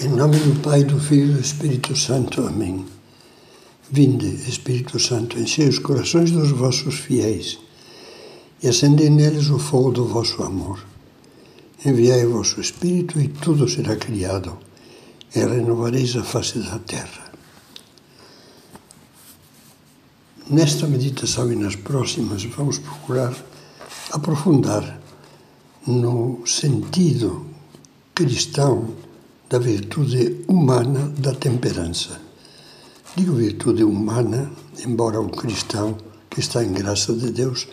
Em nome do Pai, do Filho e do Espírito Santo. Amém. Vinde, Espírito Santo, enchei os corações dos vossos fiéis e acendei neles o fogo do vosso amor. Enviai o vosso Espírito e tudo será criado, e renovareis a face da terra. Nesta meditação e nas próximas, vamos procurar aprofundar no sentido cristão da virtude humana da temperança. Digo virtude humana, embora o cristão que está em graça de Deus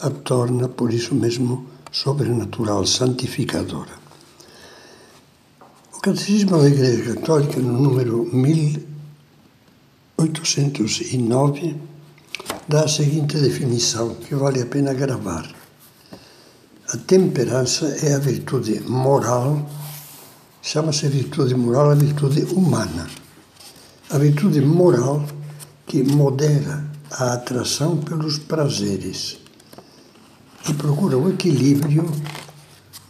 a torna, por isso mesmo, sobrenatural, santificadora. O Catecismo da Igreja Católica, no número 1809, dá a seguinte definição que vale a pena gravar. A temperança é a virtude moral chama-se virtude moral a virtude humana. A virtude moral que modera a atração pelos prazeres e procura o equilíbrio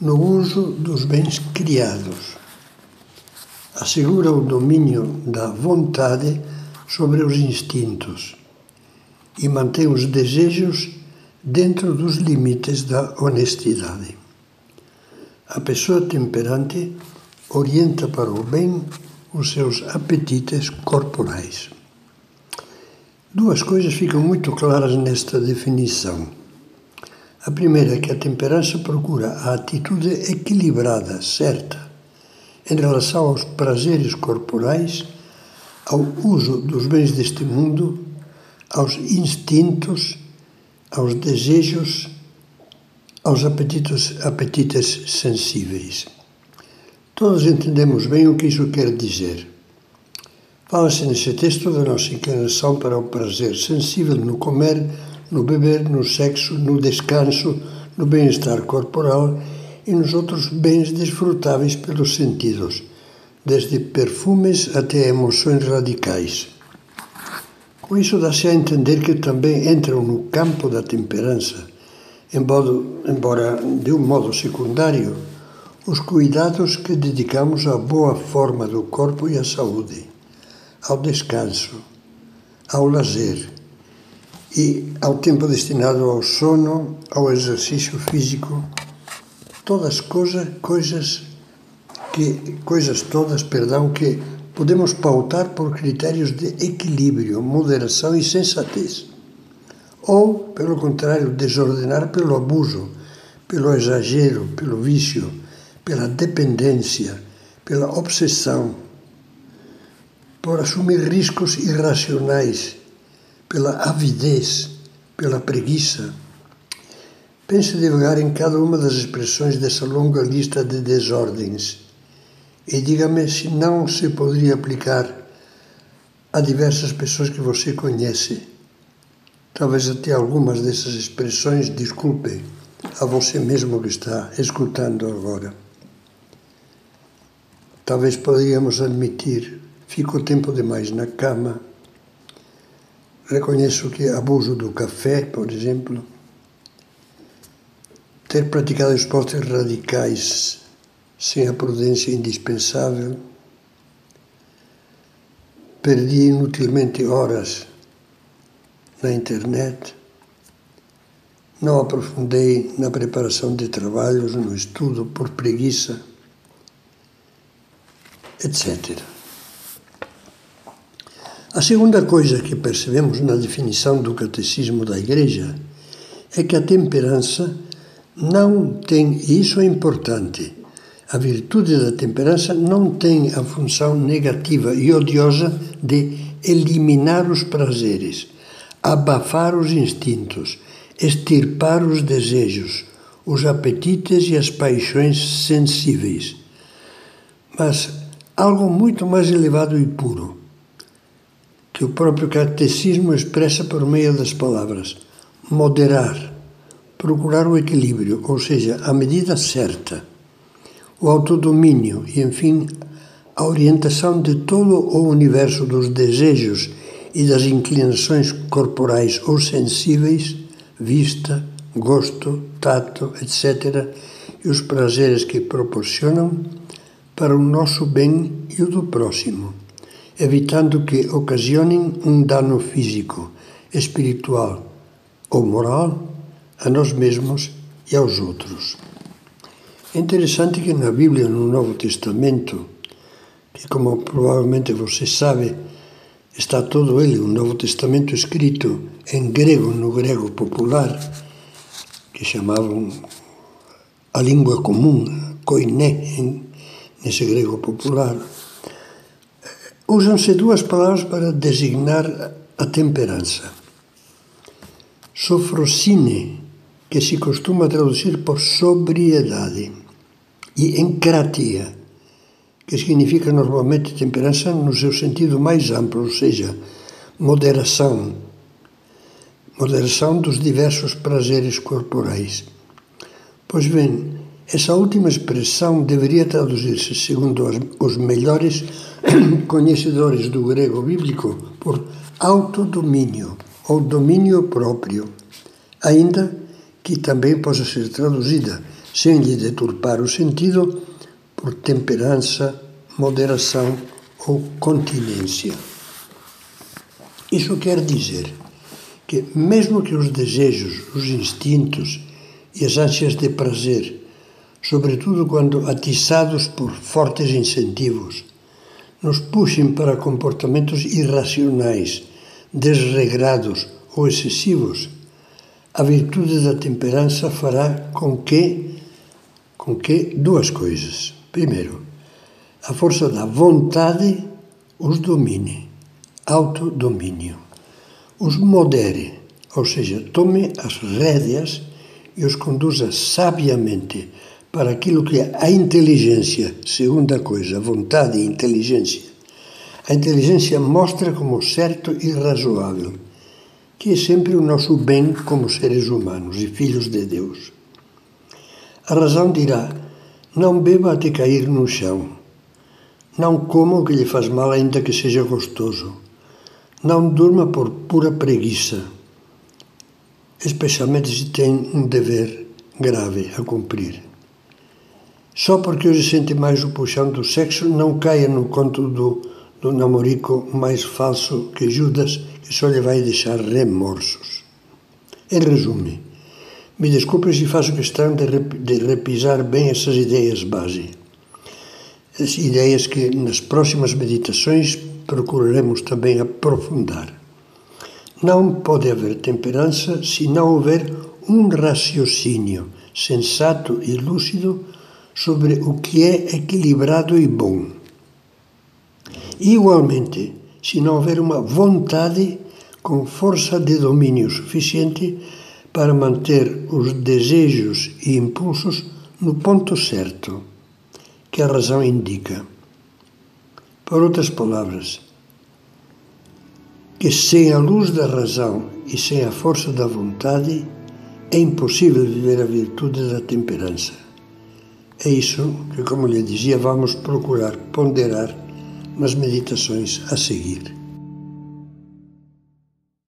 no uso dos bens criados. Assegura o domínio da vontade sobre os instintos e mantém os desejos dentro dos limites da honestidade. A pessoa temperante orienta para o bem os seus apetites corporais. Duas coisas ficam muito claras nesta definição. A primeira é que a temperança procura a atitude equilibrada, certa, em relação aos prazeres corporais, ao uso dos bens deste mundo, aos instintos, aos desejos, aos apetites, apetites sensíveis. Todos entendemos bem o que isso quer dizer. Fala-se nesse texto da nossa inclinação para o prazer sensível no comer, no beber, no sexo, no descanso, no bem-estar corporal e nos outros bens desfrutáveis pelos sentidos, desde perfumes até emoções radicais. Com isso dá-se a entender que também entram no campo da temperança, embora de um modo secundário, os cuidados que dedicamos à boa forma do corpo e à saúde, ao descanso, ao lazer e ao tempo destinado ao sono, ao exercício físico, todas coisas, coisas que coisas todas, perdão, que podemos pautar por critérios de equilíbrio, moderação e sensatez. Ou, pelo contrário, desordenar pelo abuso, pelo exagero, pelo vício pela dependência, pela obsessão, por assumir riscos irracionais, pela avidez, pela preguiça. Pense devagar em cada uma das expressões dessa longa lista de desordens e diga-me se não se poderia aplicar a diversas pessoas que você conhece. Talvez até algumas dessas expressões desculpe a você mesmo que está escutando agora. Talvez poderíamos admitir, fico tempo demais na cama, reconheço que abuso do café, por exemplo, ter praticado esportes radicais sem a prudência indispensável, perdi inutilmente horas na internet, não aprofundei na preparação de trabalhos, no estudo por preguiça etc. A segunda coisa que percebemos na definição do catecismo da Igreja é que a temperança não tem, e isso é importante, a virtude da temperança não tem a função negativa e odiosa de eliminar os prazeres, abafar os instintos, extirpar os desejos, os apetites e as paixões sensíveis. Mas algo muito mais elevado e puro, que o próprio catecismo expressa por meio das palavras: moderar, procurar o equilíbrio, ou seja, a medida certa, o autodomínio e, enfim, a orientação de todo o universo dos desejos e das inclinações corporais ou sensíveis, vista, gosto, tato, etc., e os prazeres que proporcionam para o nosso bem e o do próximo, evitando que ocasionem um dano físico, espiritual ou moral a nós mesmos e aos outros. É interessante que na Bíblia, no Novo Testamento, que como provavelmente você sabe, está todo ele, o Novo Testamento escrito em grego, no grego popular, que chamavam a língua comum, koiné, nesse grego popular. Usam-se duas palavras para designar a temperança. Sofrosine, que se costuma traduzir por sobriedade, e encratia, que significa normalmente temperança no seu sentido mais amplo, ou seja, moderação, moderação dos diversos prazeres corporais. Pois bem, essa última expressão deveria traduzir-se, segundo os melhores conhecedores do grego bíblico, por autodomínio ou domínio próprio, ainda que também possa ser traduzida, sem lhe deturpar o sentido, por temperança, moderação ou continência. Isso quer dizer que, mesmo que os desejos, os instintos e as ânsias de prazer, sobretudo quando atiçados por fortes incentivos, nos puxem para comportamentos irracionais, desregrados ou excessivos, a virtude da temperança fará com que, com que duas coisas. Primeiro, a força da vontade os domine, autodomínio. Os modere, ou seja, tome as rédeas e os conduza sabiamente para aquilo que é a inteligência, segunda coisa, vontade e inteligência. A inteligência mostra como certo e razoável, que é sempre o nosso bem como seres humanos e filhos de Deus. A razão dirá: não beba até cair no chão. Não coma o que lhe faz mal, ainda que seja gostoso. Não durma por pura preguiça, especialmente se tem um dever grave a cumprir. Só porque hoje sente mais o puxão do sexo, não caia no conto do, do namorico mais falso que Judas, que só lhe vai deixar remorsos. Em resumo, me desculpe se faço questão de, de repisar bem essas ideias base. As ideias que nas próximas meditações procuraremos também aprofundar. Não pode haver temperança se não houver um raciocínio sensato e lúcido sobre o que é equilibrado e bom. Igualmente, se não houver uma vontade com força de domínio suficiente para manter os desejos e impulsos no ponto certo que a razão indica. Por outras palavras, que sem a luz da razão e sem a força da vontade é impossível viver a virtude da temperança. É isso que, como lhe dizia, vamos procurar ponderar nas meditações a seguir.